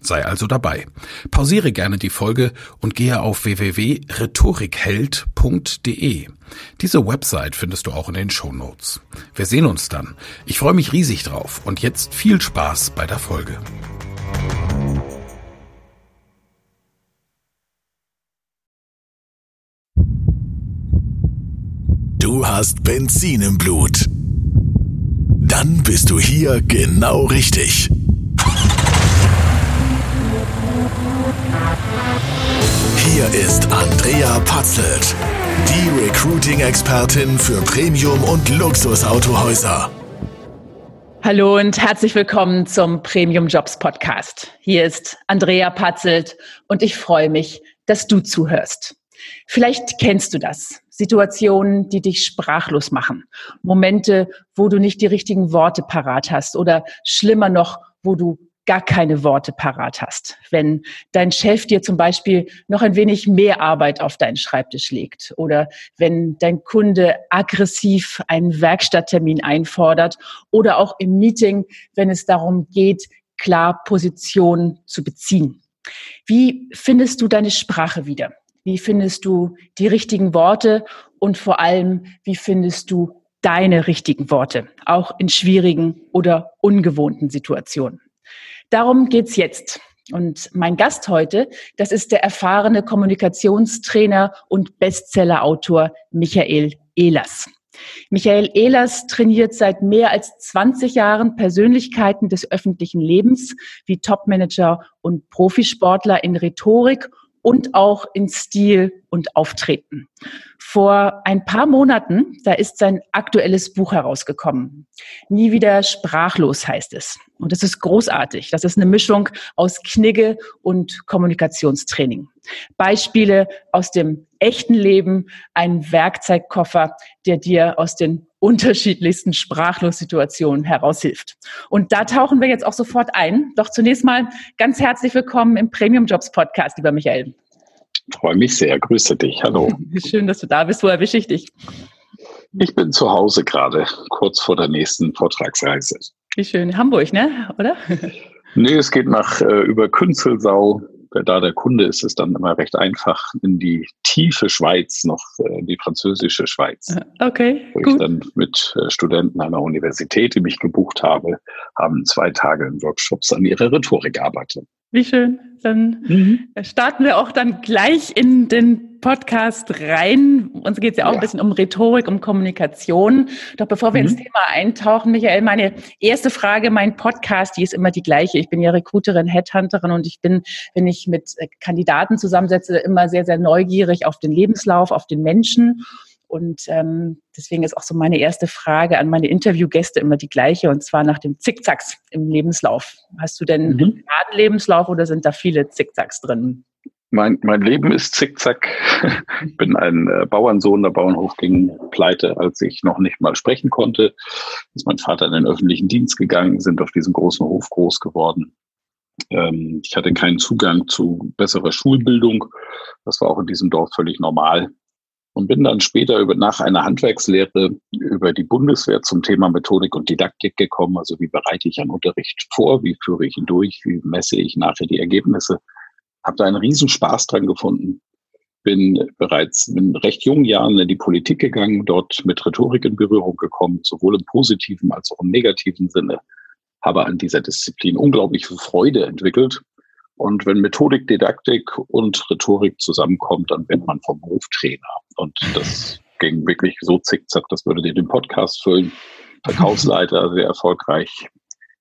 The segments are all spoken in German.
Sei also dabei. Pausiere gerne die Folge und gehe auf www.rhetorikheld.de. Diese Website findest du auch in den Show Notes. Wir sehen uns dann. Ich freue mich riesig drauf und jetzt viel Spaß bei der Folge. Du hast Benzin im Blut. Dann bist du hier genau richtig. Hier ist Andrea Patzelt, die Recruiting-Expertin für Premium- und Luxusautohäuser. Hallo und herzlich willkommen zum Premium Jobs Podcast. Hier ist Andrea Patzelt und ich freue mich, dass du zuhörst. Vielleicht kennst du das. Situationen, die dich sprachlos machen. Momente, wo du nicht die richtigen Worte parat hast oder schlimmer noch, wo du gar keine Worte parat hast. Wenn dein Chef dir zum Beispiel noch ein wenig mehr Arbeit auf deinen Schreibtisch legt oder wenn dein Kunde aggressiv einen Werkstatttermin einfordert oder auch im Meeting, wenn es darum geht, klar Position zu beziehen. Wie findest du deine Sprache wieder? Wie findest du die richtigen Worte und vor allem, wie findest du deine richtigen Worte, auch in schwierigen oder ungewohnten Situationen? Darum geht's jetzt. Und mein Gast heute, das ist der erfahrene Kommunikationstrainer und Bestsellerautor Michael Ehlers. Michael Ehlers trainiert seit mehr als 20 Jahren Persönlichkeiten des öffentlichen Lebens wie Topmanager und Profisportler in Rhetorik und auch in Stil und Auftreten. Vor ein paar Monaten, da ist sein aktuelles Buch herausgekommen. Nie wieder sprachlos heißt es. Und das ist großartig. Das ist eine Mischung aus Knigge und Kommunikationstraining. Beispiele aus dem echten Leben, ein Werkzeugkoffer, der dir aus den unterschiedlichsten Sprachlos-Situationen heraushilft. Und da tauchen wir jetzt auch sofort ein. Doch zunächst mal ganz herzlich willkommen im Premium Jobs Podcast, lieber Michael. Freue mich sehr. Grüße dich. Hallo. Schön, dass du da bist. Wo erwische ich dich? Ich bin zu Hause gerade, kurz vor der nächsten Vortragsreise. Wie schön. Hamburg, ne? Oder? Nee, es geht nach äh, über Künzelsau da der Kunde ist, ist dann immer recht einfach in die tiefe Schweiz, noch äh, die französische Schweiz. Okay. Wo gut. ich dann mit äh, Studenten einer Universität, die mich gebucht habe, haben zwei Tage in Workshops an ihrer Rhetorik arbeitet. Wie schön. Dann mhm. starten wir auch dann gleich in den Podcast rein. Uns geht es ja auch ja. ein bisschen um Rhetorik, um Kommunikation. Doch bevor wir mhm. ins Thema eintauchen, Michael, meine erste Frage, mein Podcast, die ist immer die gleiche. Ich bin ja Recruiterin, Headhunterin und ich bin, wenn ich mit äh, Kandidaten zusammensetze, immer sehr, sehr neugierig auf den Lebenslauf, auf den Menschen. Und ähm, deswegen ist auch so meine erste Frage an meine Interviewgäste immer die gleiche, und zwar nach dem Zickzacks im Lebenslauf. Hast du denn mhm. einen Lebenslauf oder sind da viele Zickzacks drin? Mein, mein Leben ist zickzack. Ich bin ein äh, Bauernsohn. Der Bauernhof ging pleite, als ich noch nicht mal sprechen konnte. Ist mein Vater in den öffentlichen Dienst gegangen, sind auf diesem großen Hof groß geworden. Ähm, ich hatte keinen Zugang zu besserer Schulbildung. Das war auch in diesem Dorf völlig normal und bin dann später über, nach einer Handwerkslehre über die Bundeswehr zum Thema Methodik und Didaktik gekommen. Also wie bereite ich einen Unterricht vor, wie führe ich ihn durch, wie messe ich nachher die Ergebnisse. Habe da einen riesen Spaß dran gefunden. Bin bereits in recht jungen Jahren in die Politik gegangen, dort mit Rhetorik in Berührung gekommen, sowohl im positiven als auch im negativen Sinne. Habe an dieser Disziplin unglaubliche Freude entwickelt und wenn Methodik, Didaktik und Rhetorik zusammenkommt, dann wird man vom Beruf Trainer. Und das ging wirklich so zickzack, das würde dir den Podcast füllen. Verkaufsleiter, sehr erfolgreich.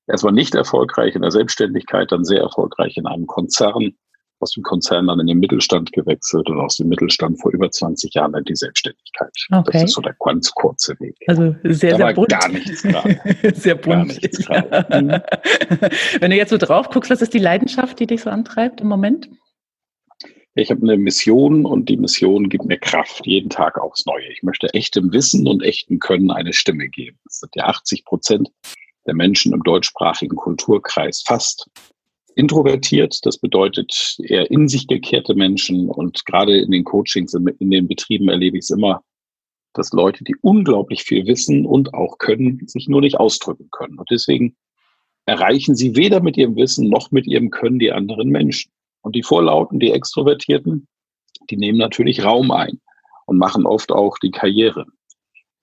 Erstmal nicht erfolgreich in der Selbstständigkeit, dann sehr erfolgreich in einem Konzern, aus dem Konzern dann in den Mittelstand gewechselt und aus dem Mittelstand vor über 20 Jahren in die Selbstständigkeit. Okay. Das ist so der ganz kurze Weg. Also sehr, da sehr bunt. gar nichts dran. sehr bunt. Ja. Mhm. Wenn du jetzt so drauf guckst, was ist die Leidenschaft, die dich so antreibt im Moment? Ich habe eine Mission und die Mission gibt mir Kraft, jeden Tag aufs Neue. Ich möchte echtem Wissen und echtem Können eine Stimme geben. Das sind ja 80 Prozent der Menschen im deutschsprachigen Kulturkreis fast introvertiert. Das bedeutet eher in sich gekehrte Menschen. Und gerade in den Coachings, in den Betrieben erlebe ich es immer, dass Leute, die unglaublich viel wissen und auch können, sich nur nicht ausdrücken können. Und deswegen erreichen sie weder mit ihrem Wissen noch mit ihrem Können die anderen Menschen. Und die Vorlauten, die Extrovertierten, die nehmen natürlich Raum ein und machen oft auch die Karriere.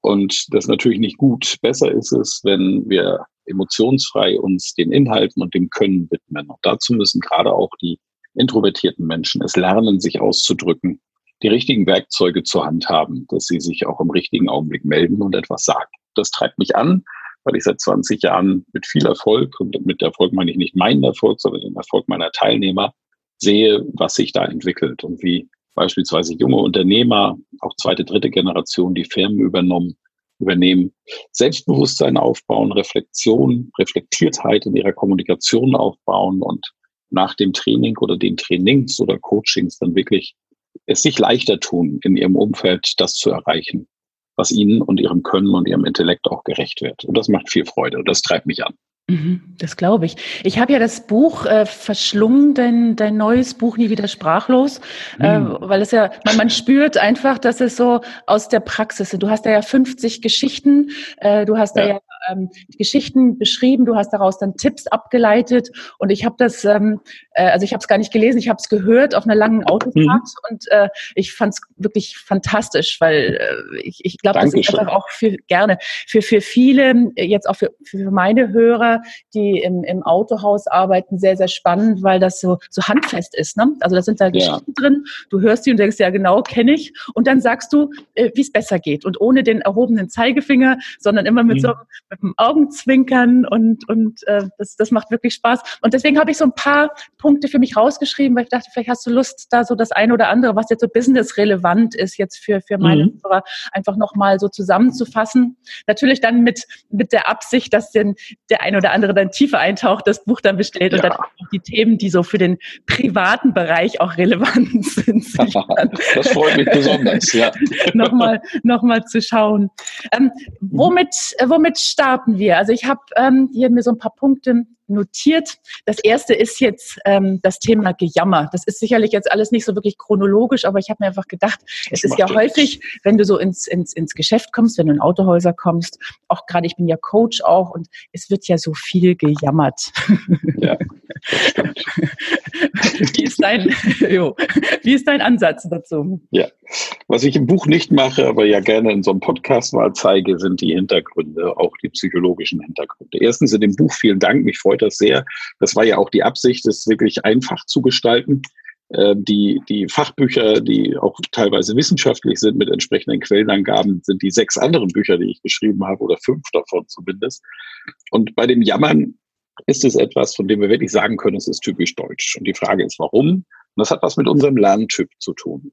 Und das ist natürlich nicht gut. Besser ist es, wenn wir emotionsfrei uns den Inhalten und dem Können widmen. Und dazu müssen gerade auch die introvertierten Menschen es lernen, sich auszudrücken, die richtigen Werkzeuge zur Hand haben, dass sie sich auch im richtigen Augenblick melden und etwas sagen. Das treibt mich an, weil ich seit 20 Jahren mit viel Erfolg, und mit Erfolg meine ich nicht meinen Erfolg, sondern den Erfolg meiner Teilnehmer, sehe, was sich da entwickelt und wie beispielsweise junge Unternehmer, auch zweite, dritte Generation, die Firmen übernommen, übernehmen, Selbstbewusstsein aufbauen, Reflexion, Reflektiertheit in ihrer Kommunikation aufbauen und nach dem Training oder den Trainings oder Coachings dann wirklich es sich leichter tun, in ihrem Umfeld das zu erreichen, was ihnen und ihrem Können und ihrem Intellekt auch gerecht wird. Und das macht viel Freude und das treibt mich an. Mhm, das glaube ich. Ich habe ja das Buch äh, verschlungen, dein, dein neues Buch Nie wieder sprachlos, mhm. äh, weil es ja, man, man spürt einfach, dass es so aus der Praxis ist. Du hast da ja 50 Geschichten, äh, du hast ja. da ja ähm, Geschichten beschrieben, du hast daraus dann Tipps abgeleitet und ich habe das, ähm, äh, also ich habe es gar nicht gelesen, ich habe es gehört auf einer langen Autofahrt mhm. und äh, ich fand es wirklich fantastisch, weil äh, ich, ich glaube, das ist einfach auch für gerne für für viele jetzt auch für, für meine Hörer, die im, im Autohaus arbeiten, sehr sehr spannend, weil das so so handfest ist. Ne? Also da sind da ja. Geschichten drin, du hörst die und denkst ja genau kenne ich und dann sagst du, äh, wie es besser geht und ohne den erhobenen Zeigefinger, sondern immer mit mhm. so mit dem Augenzwinkern und, und äh, das, das macht wirklich Spaß. Und deswegen habe ich so ein paar Punkte für mich rausgeschrieben, weil ich dachte, vielleicht hast du Lust, da so das eine oder andere, was jetzt so business-relevant ist, jetzt für, für meine mhm. Hörer, einfach nochmal so zusammenzufassen. Natürlich dann mit, mit der Absicht, dass denn der eine oder andere dann tiefer eintaucht, das Buch dann bestellt ja. und dann auch die Themen, die so für den privaten Bereich auch relevant sind. das freut mich besonders, ja. nochmal, nochmal zu schauen. Ähm, womit, äh, womit starten wir? Also ich habe ähm, hier mir so ein paar Punkte notiert. Das erste ist jetzt ähm, das Thema Gejammer. Das ist sicherlich jetzt alles nicht so wirklich chronologisch, aber ich habe mir einfach gedacht, das es ist ja häufig, wenn du so ins, ins, ins Geschäft kommst, wenn du in Autohäuser kommst, auch gerade ich bin ja Coach auch und es wird ja so viel gejammert. Ja, wie, ist dein, jo, wie ist dein Ansatz dazu? Ja, was ich im Buch nicht mache, aber ja gerne in so einem Podcast mal zeige, sind die Hintergründe, auch die psychologischen Hintergründe. Erstens in dem Buch, vielen Dank, mich freut das sehr. Das war ja auch die Absicht, es wirklich einfach zu gestalten. Ähm, die, die Fachbücher, die auch teilweise wissenschaftlich sind mit entsprechenden Quellenangaben, sind die sechs anderen Bücher, die ich geschrieben habe, oder fünf davon zumindest. Und bei dem Jammern ist es etwas, von dem wir wirklich sagen können, es ist typisch deutsch. Und die Frage ist, warum? Und das hat was mit unserem Lerntyp zu tun.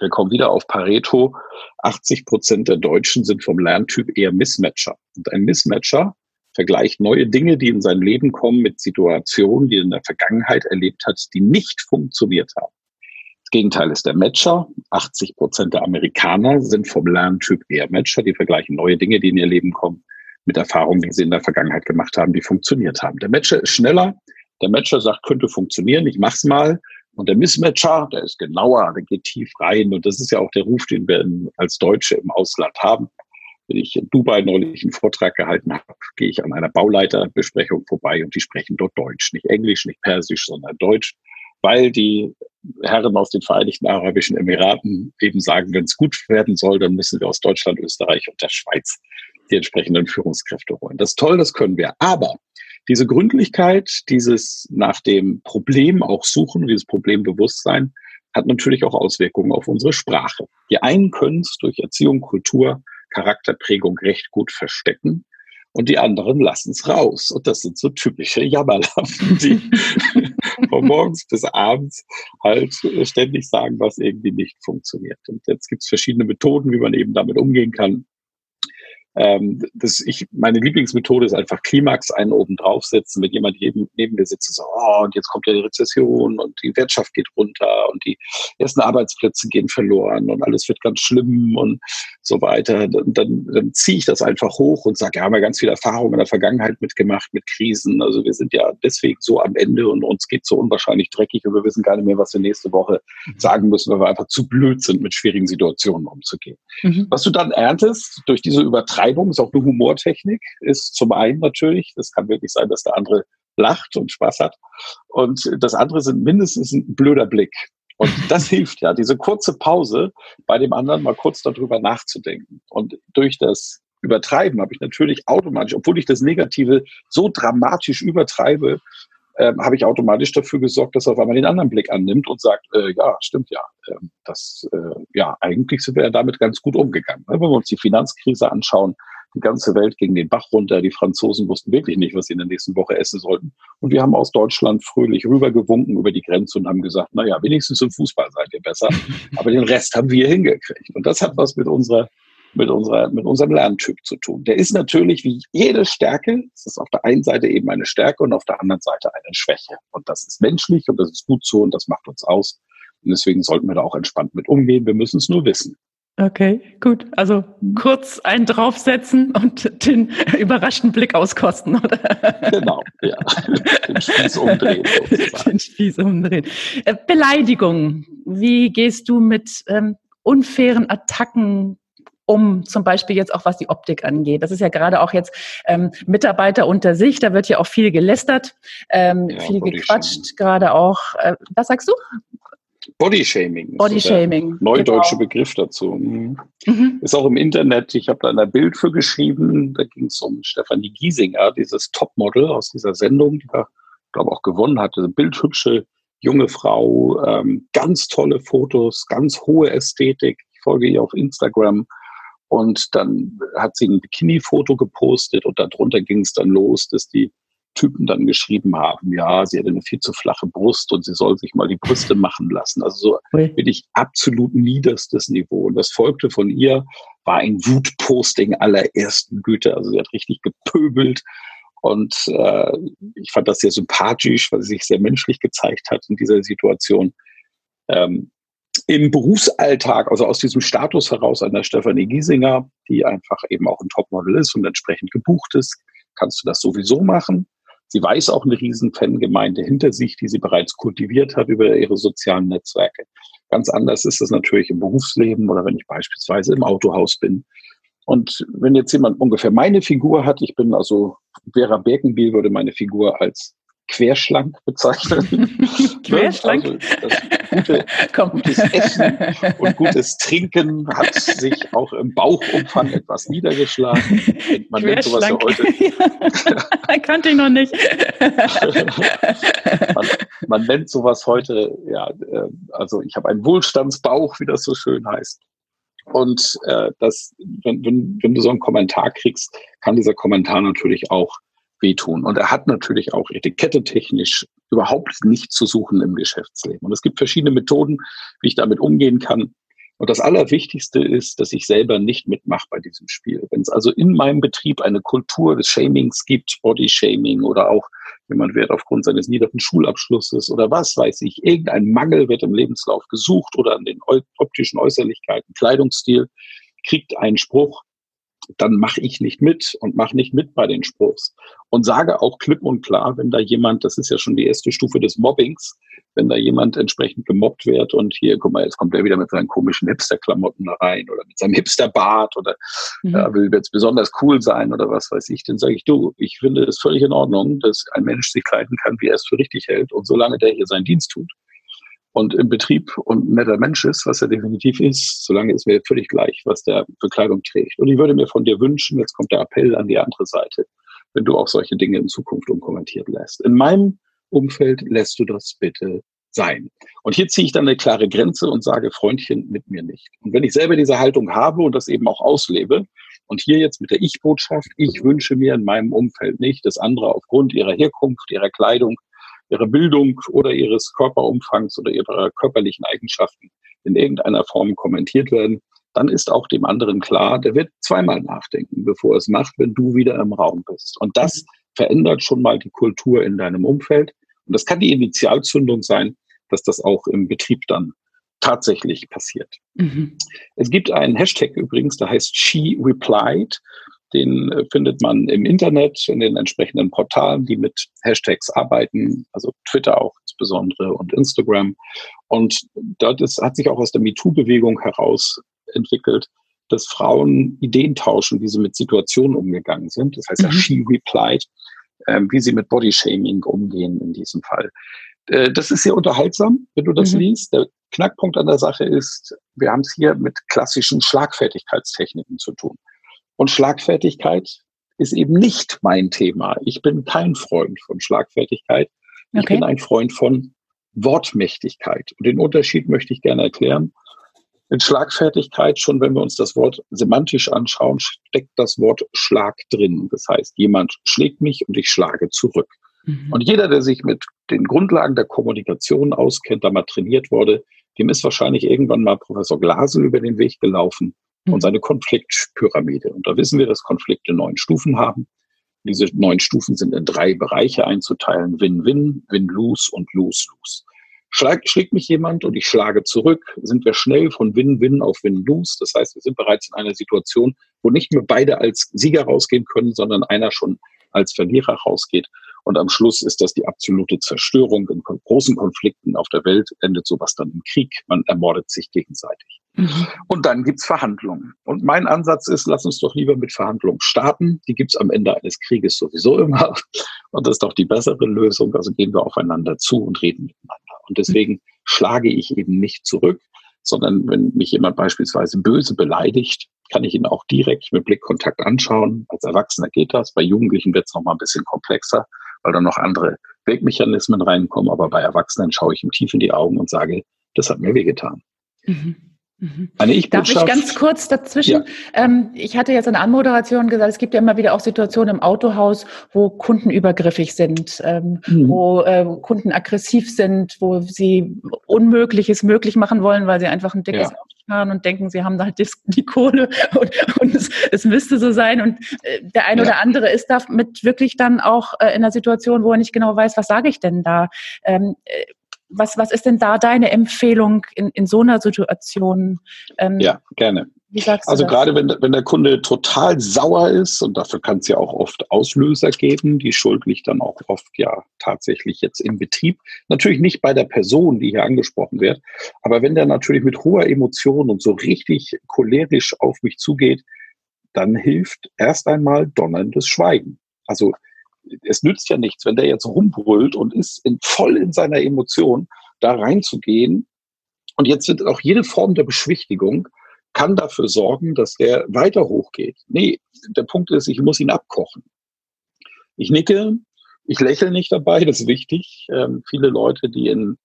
Wir kommen wieder auf Pareto. 80 Prozent der Deutschen sind vom Lerntyp eher Mismatcher. Und ein Mismatcher vergleicht neue Dinge, die in sein Leben kommen, mit Situationen, die er in der Vergangenheit erlebt hat, die nicht funktioniert haben. Das Gegenteil ist der Matcher. 80 Prozent der Amerikaner sind vom Lerntyp eher Matcher. Die vergleichen neue Dinge, die in ihr Leben kommen, mit Erfahrungen, die sie in der Vergangenheit gemacht haben, die funktioniert haben. Der Matcher ist schneller. Der Matcher sagt, könnte funktionieren, ich mach's mal. Und der Mismatcher, der ist genauer, der geht tief rein. Und das ist ja auch der Ruf, den wir als Deutsche im Ausland haben. Wenn ich in Dubai neulich einen Vortrag gehalten habe, gehe ich an einer Bauleiterbesprechung vorbei und die sprechen dort Deutsch. Nicht Englisch, nicht Persisch, sondern Deutsch, weil die Herren aus den Vereinigten Arabischen Emiraten eben sagen, wenn es gut werden soll, dann müssen wir aus Deutschland, Österreich und der Schweiz die entsprechenden Führungskräfte holen. Das ist toll, das können wir. Aber diese Gründlichkeit, dieses nach dem Problem auch suchen, dieses Problembewusstsein, hat natürlich auch Auswirkungen auf unsere Sprache. Die einen können es durch Erziehung, Kultur, Charakterprägung recht gut verstecken und die anderen lassen es raus. Und das sind so typische Jammerlappen, die von morgens bis abends halt ständig sagen, was irgendwie nicht funktioniert. Und jetzt gibt es verschiedene Methoden, wie man eben damit umgehen kann. Ähm, das ich, meine Lieblingsmethode ist einfach Klimax einen oben draufsetzen, mit jemand neben, neben mir sitzt und so, oh, und jetzt kommt ja die Rezession und die Wirtschaft geht runter und die ersten Arbeitsplätze gehen verloren und alles wird ganz schlimm und so weiter. Dann, dann, dann ziehe ich das einfach hoch und sage, ja, haben wir ganz viel Erfahrung in der Vergangenheit mitgemacht, mit Krisen. Also wir sind ja deswegen so am Ende und uns geht so unwahrscheinlich dreckig und wir wissen gar nicht mehr, was wir nächste Woche sagen müssen, weil wir einfach zu blöd sind, mit schwierigen Situationen umzugehen. Mhm. Was du dann erntest durch diese Übertreibung, Übertreibung, ist auch eine Humortechnik, ist zum einen natürlich, das kann wirklich sein, dass der andere lacht und Spaß hat. Und das andere sind mindestens ein blöder Blick. Und das hilft ja, diese kurze Pause bei dem anderen mal kurz darüber nachzudenken. Und durch das Übertreiben habe ich natürlich automatisch, obwohl ich das Negative so dramatisch übertreibe, äh, habe ich automatisch dafür gesorgt, dass er auf einmal den anderen Blick annimmt und sagt, äh, ja, stimmt ja, äh, das, äh, ja, eigentlich sind wir ja damit ganz gut umgegangen. Wenn wir uns die Finanzkrise anschauen, die ganze Welt ging den Bach runter, die Franzosen wussten wirklich nicht, was sie in der nächsten Woche essen sollten. Und wir haben aus Deutschland fröhlich rübergewunken über die Grenze und haben gesagt, na ja, wenigstens im Fußball seid ihr besser, aber den Rest haben wir hingekriegt. Und das hat was mit unserer mit, unserer, mit unserem Lerntyp zu tun. Der ist natürlich wie jede Stärke, es ist auf der einen Seite eben eine Stärke und auf der anderen Seite eine Schwäche. Und das ist menschlich und das ist gut so und das macht uns aus. Und deswegen sollten wir da auch entspannt mit umgehen. Wir müssen es nur wissen. Okay, gut. Also kurz einen draufsetzen und den überraschten Blick auskosten, oder? Genau, ja. Den Spieß umdrehen. Sozusagen. Den Spieß umdrehen. Äh, Beleidigung. Wie gehst du mit ähm, unfairen Attacken um zum Beispiel jetzt auch was die Optik angeht. Das ist ja gerade auch jetzt ähm, Mitarbeiter unter sich, da wird ja auch viel gelästert, ähm, ja, viel gequatscht, gerade auch. Äh, was sagst du? Bodyshaming. Bodyshaming. Neudeutsche genau. Begriff dazu. Mhm. Mhm. Ist auch im Internet. Ich habe da ein Bild für geschrieben. Da ging es um Stefanie Giesinger, dieses Topmodel aus dieser Sendung, die da, glaube auch gewonnen hatte. Eine bildhübsche junge Frau, ähm, ganz tolle Fotos, ganz hohe Ästhetik. Ich folge ihr auf Instagram. Und dann hat sie ein Bikini-Foto gepostet und darunter ging es dann los, dass die Typen dann geschrieben haben, ja, sie hätte eine viel zu flache Brust und sie soll sich mal die Brüste machen lassen. Also so wirklich absolut niederstes Niveau. Und das folgte von ihr, war ein Wutposting aller ersten Güte. Also sie hat richtig gepöbelt. Und äh, ich fand das sehr sympathisch, weil sie sich sehr menschlich gezeigt hat in dieser Situation. Ähm, im Berufsalltag, also aus diesem Status heraus einer Stefanie Giesinger, die einfach eben auch ein Topmodel ist und entsprechend gebucht ist, kannst du das sowieso machen. Sie weiß auch eine riesen Fangemeinde hinter sich, die sie bereits kultiviert hat über ihre sozialen Netzwerke. Ganz anders ist das natürlich im Berufsleben oder wenn ich beispielsweise im Autohaus bin. Und wenn jetzt jemand ungefähr meine Figur hat, ich bin also Vera Birkenbiel würde meine Figur als querschlank bezeichnen. querschlank? Also gute, gutes Essen und gutes Trinken hat sich auch im Bauchumfang etwas niedergeschlagen. Man nennt sowas ja heute. ja, kannte ich noch nicht. man, man, nennt sowas heute, ja, äh, also ich habe einen Wohlstandsbauch, wie das so schön heißt. Und äh, das, wenn, wenn, wenn du so einen Kommentar kriegst, kann dieser Kommentar natürlich auch wehtun. Und er hat natürlich auch etikettetechnisch überhaupt nichts zu suchen im Geschäftsleben. Und es gibt verschiedene Methoden, wie ich damit umgehen kann. Und das Allerwichtigste ist, dass ich selber nicht mitmache bei diesem Spiel. Wenn es also in meinem Betrieb eine Kultur des Shamings gibt, Body-Shaming oder auch jemand wird aufgrund seines niederen Schulabschlusses oder was weiß ich, irgendein Mangel wird im Lebenslauf gesucht oder an den optischen Äußerlichkeiten, Kleidungsstil, kriegt einen Spruch, dann mache ich nicht mit und mache nicht mit bei den Spruchs. Und sage auch klipp und klar, wenn da jemand, das ist ja schon die erste Stufe des Mobbings, wenn da jemand entsprechend gemobbt wird und hier, guck mal, jetzt kommt er wieder mit seinen komischen Hipster-Klamotten rein oder mit seinem Hipster-Bart oder mhm. äh, will jetzt besonders cool sein oder was weiß ich, dann sage ich, du, ich finde es völlig in Ordnung, dass ein Mensch sich kleiden kann, wie er es für richtig hält und solange der hier seinen Dienst tut, und im Betrieb und ein netter Mensch ist, was er definitiv ist, solange ist mir völlig gleich, was der Bekleidung trägt. Und ich würde mir von dir wünschen, jetzt kommt der Appell an die andere Seite, wenn du auch solche Dinge in Zukunft unkommentiert lässt. In meinem Umfeld lässt du das bitte sein. Und hier ziehe ich dann eine klare Grenze und sage, Freundchen, mit mir nicht. Und wenn ich selber diese Haltung habe und das eben auch auslebe, und hier jetzt mit der Ich-Botschaft, ich wünsche mir in meinem Umfeld nicht, dass andere aufgrund ihrer Herkunft, ihrer Kleidung, ihrer Bildung oder ihres Körperumfangs oder ihrer körperlichen Eigenschaften in irgendeiner Form kommentiert werden, dann ist auch dem anderen klar, der wird zweimal nachdenken, bevor er es macht, wenn du wieder im Raum bist. Und das verändert schon mal die Kultur in deinem Umfeld. Und das kann die Initialzündung sein, dass das auch im Betrieb dann tatsächlich passiert. Mhm. Es gibt einen Hashtag übrigens, der heißt She Replied. Den äh, findet man im Internet, in den entsprechenden Portalen, die mit Hashtags arbeiten, also Twitter auch insbesondere und Instagram. Und dort ist, hat sich auch aus der MeToo-Bewegung heraus entwickelt, dass Frauen Ideen tauschen, wie sie mit Situationen umgegangen sind. Das heißt ja, mhm. she replied, äh, wie sie mit Bodyshaming umgehen in diesem Fall. Äh, das ist sehr unterhaltsam, wenn du das mhm. liest. Der Knackpunkt an der Sache ist, wir haben es hier mit klassischen Schlagfertigkeitstechniken zu tun. Und Schlagfertigkeit ist eben nicht mein Thema. Ich bin kein Freund von Schlagfertigkeit. Ich okay. bin ein Freund von Wortmächtigkeit. Und den Unterschied möchte ich gerne erklären. In Schlagfertigkeit, schon wenn wir uns das Wort semantisch anschauen, steckt das Wort Schlag drin. Das heißt, jemand schlägt mich und ich schlage zurück. Mhm. Und jeder, der sich mit den Grundlagen der Kommunikation auskennt, da mal trainiert wurde, dem ist wahrscheinlich irgendwann mal Professor Glasel über den Weg gelaufen. Und seine Konfliktpyramide. Und da wissen wir, dass Konflikte neun Stufen haben. Diese neun Stufen sind in drei Bereiche einzuteilen. Win-Win, Win-Lose und Lose-Lose. Schlag, schlägt mich jemand und ich schlage zurück, sind wir schnell von Win-Win auf Win-Lose. Das heißt, wir sind bereits in einer Situation, wo nicht mehr beide als Sieger rausgehen können, sondern einer schon als Verlierer rausgeht. Und am Schluss ist das die absolute Zerstörung. In großen Konflikten auf der Welt endet sowas dann im Krieg. Man ermordet sich gegenseitig. Mhm. Und dann gibt's Verhandlungen. Und mein Ansatz ist, lass uns doch lieber mit Verhandlungen starten. Die gibt's am Ende eines Krieges sowieso immer. Und das ist doch die bessere Lösung. Also gehen wir aufeinander zu und reden miteinander. Und deswegen schlage ich eben nicht zurück, sondern wenn mich jemand beispielsweise böse beleidigt, kann ich ihn auch direkt mit Blickkontakt anschauen. Als Erwachsener geht das. Bei Jugendlichen wird es nochmal ein bisschen komplexer weil da noch andere Wegmechanismen reinkommen. Aber bei Erwachsenen schaue ich ihm tief in die Augen und sage, das hat mir wehgetan. Mhm. Mhm. Eine ich Darf ich ganz kurz dazwischen? Ja. Ähm, ich hatte jetzt in der Anmoderation gesagt, es gibt ja immer wieder auch Situationen im Autohaus, wo Kunden übergriffig sind, ähm, mhm. wo äh, Kunden aggressiv sind, wo sie Unmögliches möglich machen wollen, weil sie einfach ein dickes ja. Auto fahren und denken, sie haben da halt die Kohle und, und es, es, müsste so sein. Und äh, der eine ja. oder andere ist damit wirklich dann auch äh, in einer Situation, wo er nicht genau weiß, was sage ich denn da? Ähm, äh, was, was ist denn da deine Empfehlung in, in so einer Situation? Ähm, ja, gerne. Wie sagst also gerade wenn, wenn der Kunde total sauer ist, und dafür kann es ja auch oft Auslöser geben, die Schuld liegt dann auch oft ja tatsächlich jetzt im Betrieb. Natürlich nicht bei der Person, die hier angesprochen wird, aber wenn der natürlich mit hoher Emotion und so richtig cholerisch auf mich zugeht, dann hilft erst einmal donnerndes Schweigen. Also es nützt ja nichts, wenn der jetzt rumbrüllt und ist in, voll in seiner Emotion, da reinzugehen. Und jetzt wird auch jede Form der Beschwichtigung kann dafür sorgen, dass der weiter hochgeht. Nee, der Punkt ist, ich muss ihn abkochen. Ich nicke, ich lächle nicht dabei, das ist wichtig. Ähm, viele Leute, die in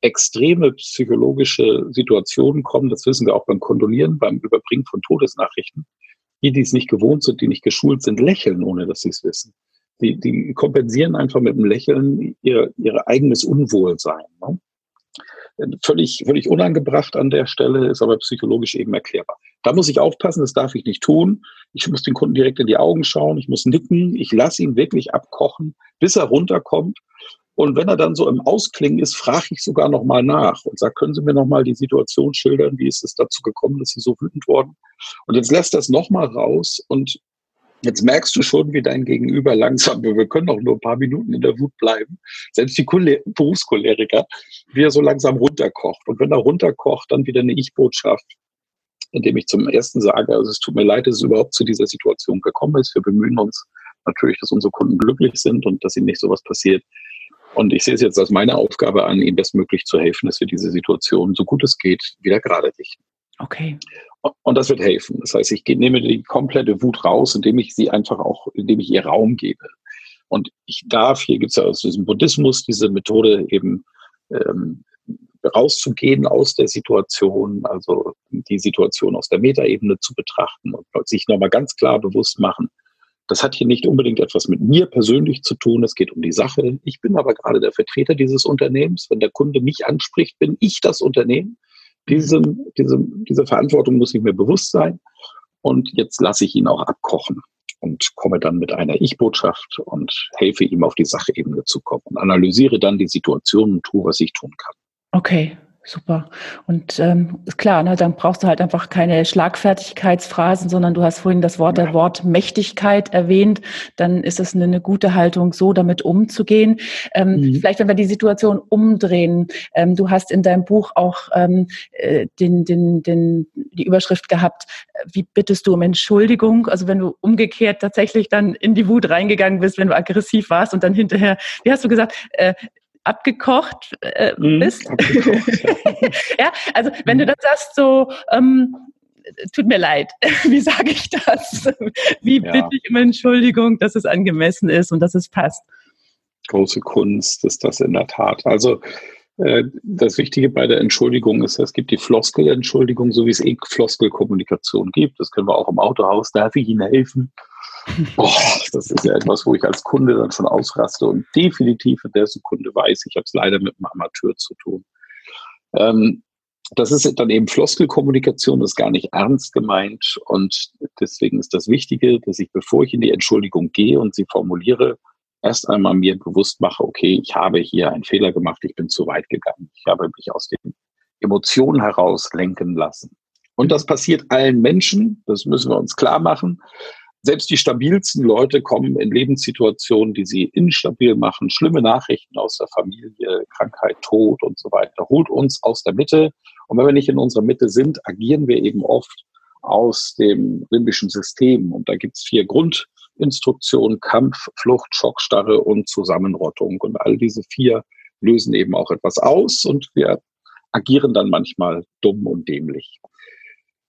extreme psychologische Situationen kommen, das wissen wir auch beim Kondolieren, beim Überbringen von Todesnachrichten, die, die es nicht gewohnt sind, die nicht geschult sind, lächeln, ohne dass sie es wissen die, die kompensieren einfach mit dem Lächeln ihr, ihr eigenes Unwohlsein. Ne? Völlig, völlig unangebracht an der Stelle, ist aber psychologisch eben erklärbar. Da muss ich aufpassen, das darf ich nicht tun. Ich muss den Kunden direkt in die Augen schauen, ich muss nicken, ich lasse ihn wirklich abkochen, bis er runterkommt. Und wenn er dann so im Ausklingen ist, frage ich sogar nochmal nach und sage, können Sie mir nochmal die Situation schildern? Wie ist es dazu gekommen, dass Sie so wütend wurden? Und jetzt lässt das nochmal raus und Jetzt merkst du schon, wie dein Gegenüber langsam, wir können doch nur ein paar Minuten in der Wut bleiben, selbst die Berufskoleriker, wie er so langsam runterkocht. Und wenn er runterkocht, dann wieder eine Ich-Botschaft, indem ich zum ersten sage, also es tut mir leid, dass es überhaupt zu dieser Situation gekommen ist. Wir bemühen uns natürlich, dass unsere Kunden glücklich sind und dass ihnen nicht sowas passiert. Und ich sehe es jetzt als meine Aufgabe an, ihnen bestmöglich zu helfen, dass wir diese Situation, so gut es geht, wieder gerade richten. Okay. Und das wird helfen. Das heißt, ich nehme die komplette Wut raus, indem ich sie einfach auch, indem ich ihr Raum gebe. Und ich darf, hier gibt es ja aus diesem Buddhismus diese Methode eben ähm, rauszugehen aus der Situation, also die Situation aus der Metaebene zu betrachten und sich nochmal ganz klar bewusst machen, das hat hier nicht unbedingt etwas mit mir persönlich zu tun, es geht um die Sache. Ich bin aber gerade der Vertreter dieses Unternehmens. Wenn der Kunde mich anspricht, bin ich das Unternehmen. Diese, diese, diese Verantwortung muss ich mir bewusst sein. Und jetzt lasse ich ihn auch abkochen und komme dann mit einer Ich-Botschaft und helfe ihm auf die Sachebene zu kommen und analysiere dann die Situation und tue, was ich tun kann. Okay, super. Und ähm, ist klar, ne, dann brauchst du halt einfach keine Schlagfertigkeitsphrasen, sondern du hast vorhin das Wort der Wortmächtigkeit erwähnt. Dann ist es eine, eine gute Haltung, so damit umzugehen. Ähm, mhm. Vielleicht, wenn wir die Situation umdrehen. Ähm, du hast in deinem Buch auch ähm, äh, den, den, den, die Überschrift gehabt, äh, wie bittest du um Entschuldigung? Also wenn du umgekehrt tatsächlich dann in die Wut reingegangen bist, wenn du aggressiv warst und dann hinterher, wie hast du gesagt, äh, abgekocht äh, mhm, bist. Abgekocht, ja. ja. also wenn du mhm. das sagst, so ähm, tut mir leid, wie sage ich das? Wie ja. bitte ich um Entschuldigung, dass es angemessen ist und dass es passt? Große Kunst ist das in der Tat. Also äh, das Wichtige bei der Entschuldigung ist, es gibt die Floskelentschuldigung, so wie es eh Floskelkommunikation gibt. Das können wir auch im Autohaus. Darf ich Ihnen helfen? Boah, das ist ja etwas, wo ich als Kunde dann schon ausraste und definitiv in der Sekunde weiß, ich habe es leider mit einem Amateur zu tun. Ähm, das ist dann eben Floskelkommunikation, das ist gar nicht ernst gemeint und deswegen ist das Wichtige, dass ich, bevor ich in die Entschuldigung gehe und sie formuliere, erst einmal mir bewusst mache, okay, ich habe hier einen Fehler gemacht, ich bin zu weit gegangen, ich habe mich aus den Emotionen heraus lenken lassen. Und das passiert allen Menschen, das müssen wir uns klar machen selbst die stabilsten Leute kommen in Lebenssituationen, die sie instabil machen. Schlimme Nachrichten aus der Familie, Krankheit, Tod und so weiter. Holt uns aus der Mitte. Und wenn wir nicht in unserer Mitte sind, agieren wir eben oft aus dem limbischen System. Und da gibt es vier Grundinstruktionen, Kampf, Flucht, Schockstarre und Zusammenrottung. Und all diese vier lösen eben auch etwas aus und wir agieren dann manchmal dumm und dämlich.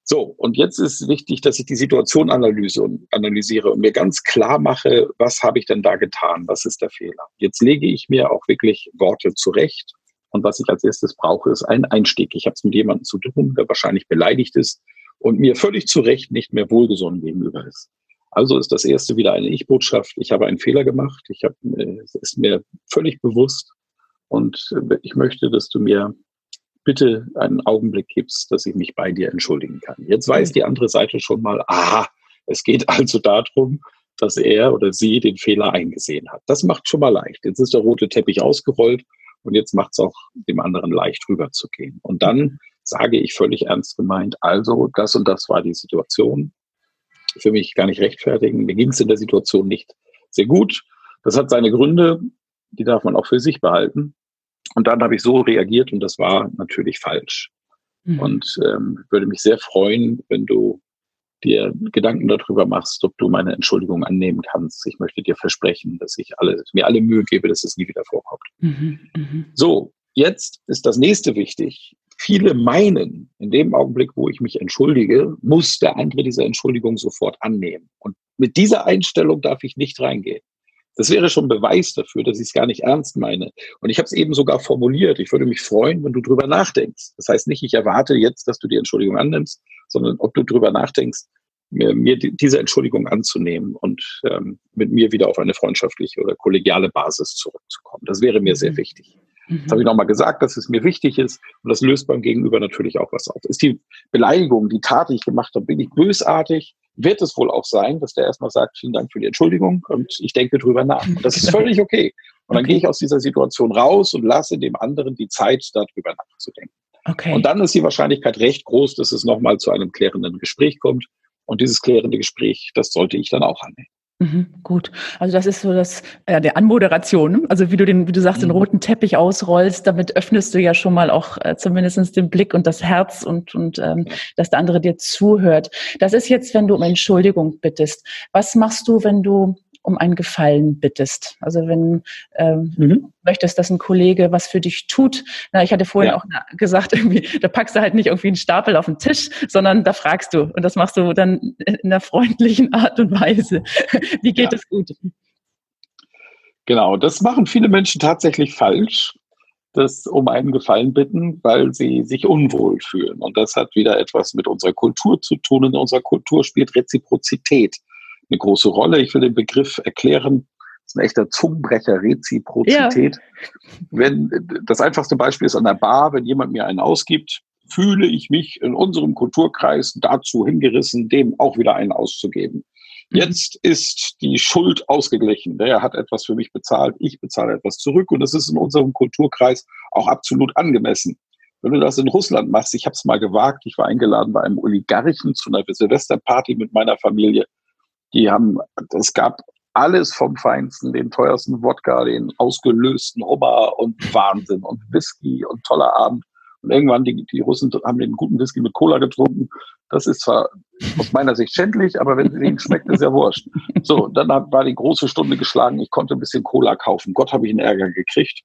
So, und jetzt ist wichtig, dass ich die Situation analysiere und mir ganz klar mache, was habe ich denn da getan, was ist der Fehler. Jetzt lege ich mir auch wirklich Worte zurecht. Und was ich als erstes brauche, ist ein Einstieg. Ich habe es mit jemandem zu tun, der wahrscheinlich beleidigt ist und mir völlig zu Recht nicht mehr wohlgesonnen gegenüber ist. Also ist das erste wieder eine Ich-Botschaft. Ich habe einen Fehler gemacht. Ich habe, äh, es ist mir völlig bewusst. Und äh, ich möchte, dass du mir bitte einen Augenblick gibst, dass ich mich bei dir entschuldigen kann. Jetzt weiß die andere Seite schon mal, aha, es geht also darum, dass er oder sie den Fehler eingesehen hat. Das macht schon mal leicht. Jetzt ist der rote Teppich ausgerollt und jetzt macht es auch dem anderen leicht rüberzugehen. Und dann sage ich völlig ernst gemeint, also das und das war die Situation. Für mich gar nicht rechtfertigen. Mir ging es in der Situation nicht sehr gut. Das hat seine Gründe, die darf man auch für sich behalten. Und dann habe ich so reagiert und das war natürlich falsch. Mhm. Und ähm, würde mich sehr freuen, wenn du dir Gedanken darüber machst, ob du meine Entschuldigung annehmen kannst. Ich möchte dir versprechen, dass ich alle, mir alle Mühe gebe, dass es nie wieder vorkommt. Mhm, mh. So, jetzt ist das nächste wichtig. Viele meinen, in dem Augenblick, wo ich mich entschuldige, muss der andere diese Entschuldigung sofort annehmen. Und mit dieser Einstellung darf ich nicht reingehen. Das wäre schon Beweis dafür, dass ich es gar nicht ernst meine. Und ich habe es eben sogar formuliert. Ich würde mich freuen, wenn du drüber nachdenkst. Das heißt nicht, ich erwarte jetzt, dass du die Entschuldigung annimmst, sondern ob du drüber nachdenkst, mir, mir diese Entschuldigung anzunehmen und ähm, mit mir wieder auf eine freundschaftliche oder kollegiale Basis zurückzukommen. Das wäre mir sehr mhm. wichtig. Mhm. Das habe ich nochmal gesagt, dass es mir wichtig ist und das löst beim Gegenüber natürlich auch was auf. Ist die Beleidigung, die Tat, die ich gemacht habe, bin ich bösartig? Wird es wohl auch sein, dass der erstmal sagt, vielen Dank für die Entschuldigung und ich denke drüber nach. Und das ist völlig okay. Und dann okay. gehe ich aus dieser Situation raus und lasse dem anderen die Zeit, darüber nachzudenken. Okay. Und dann ist die Wahrscheinlichkeit recht groß, dass es nochmal zu einem klärenden Gespräch kommt. Und dieses klärende Gespräch, das sollte ich dann auch annehmen. Mhm, gut. Also das ist so das äh, der Anmoderation. Ne? Also wie du den, wie du sagst, mhm. den roten Teppich ausrollst, damit öffnest du ja schon mal auch äh, zumindest den Blick und das Herz und, und ähm, ja. dass der andere dir zuhört. Das ist jetzt, wenn du um Entschuldigung bittest. Was machst du, wenn du um einen Gefallen bittest. Also wenn ähm, mhm. möchtest, dass ein Kollege was für dich tut. Na, ich hatte vorhin ja. auch gesagt, irgendwie, da packst du halt nicht irgendwie einen Stapel auf den Tisch, sondern da fragst du. Und das machst du dann in einer freundlichen Art und Weise. Wie geht es ja. gut? Genau, das machen viele Menschen tatsächlich falsch. das um einen Gefallen bitten, weil sie sich unwohl fühlen. Und das hat wieder etwas mit unserer Kultur zu tun. In unserer Kultur spielt Reziprozität eine große Rolle. Ich will den Begriff erklären. Das ist ein echter Zungenbrecher, Reziprozität. Ja. Wenn, das einfachste Beispiel ist an der Bar, wenn jemand mir einen ausgibt, fühle ich mich in unserem Kulturkreis dazu hingerissen, dem auch wieder einen auszugeben. Mhm. Jetzt ist die Schuld ausgeglichen. Der hat etwas für mich bezahlt, ich bezahle etwas zurück und das ist in unserem Kulturkreis auch absolut angemessen. Wenn du das in Russland machst, ich habe es mal gewagt, ich war eingeladen bei einem Oligarchen zu einer Silvesterparty mit meiner Familie. Die haben, es gab alles vom Feinsten, den teuersten Wodka, den ausgelösten Hummer und Wahnsinn und Whisky und toller Abend. Und irgendwann, die, die Russen haben den guten Whisky mit Cola getrunken. Das ist zwar aus meiner Sicht schändlich, aber wenn es ihnen schmeckt, ist ja wurscht. So, dann war die große Stunde geschlagen. Ich konnte ein bisschen Cola kaufen. Gott habe ich einen Ärger gekriegt.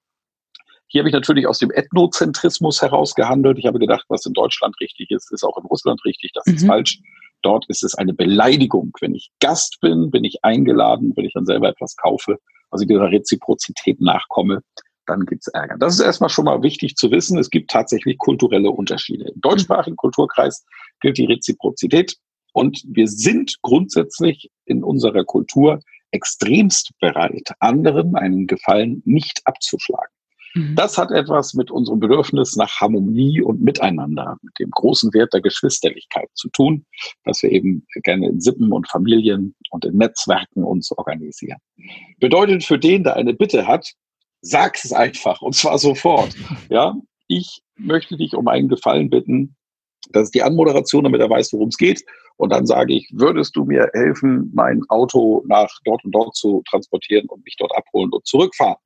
Hier habe ich natürlich aus dem Ethnozentrismus herausgehandelt. Ich habe gedacht, was in Deutschland richtig ist, ist auch in Russland richtig. Das ist mhm. falsch. Dort ist es eine Beleidigung. Wenn ich Gast bin, bin ich eingeladen, wenn ich dann selber etwas kaufe, also dieser Reziprozität nachkomme, dann gibt's Ärger. Das ist erstmal schon mal wichtig zu wissen. Es gibt tatsächlich kulturelle Unterschiede. Im deutschsprachigen Kulturkreis gilt die Reziprozität und wir sind grundsätzlich in unserer Kultur extremst bereit, anderen einen Gefallen nicht abzuschlagen. Mhm. Das hat etwas mit unserem Bedürfnis nach Harmonie und Miteinander, mit dem großen Wert der Geschwisterlichkeit zu tun, dass wir eben gerne in Sippen und Familien und in Netzwerken uns organisieren. Bedeutet für den, der eine Bitte hat, sag es einfach und zwar sofort. Ja, ich möchte dich um einen Gefallen bitten. Das ist die Anmoderation, damit er weiß, worum es geht. Und dann sage ich, würdest du mir helfen, mein Auto nach dort und dort zu transportieren und mich dort abholen und zurückfahren?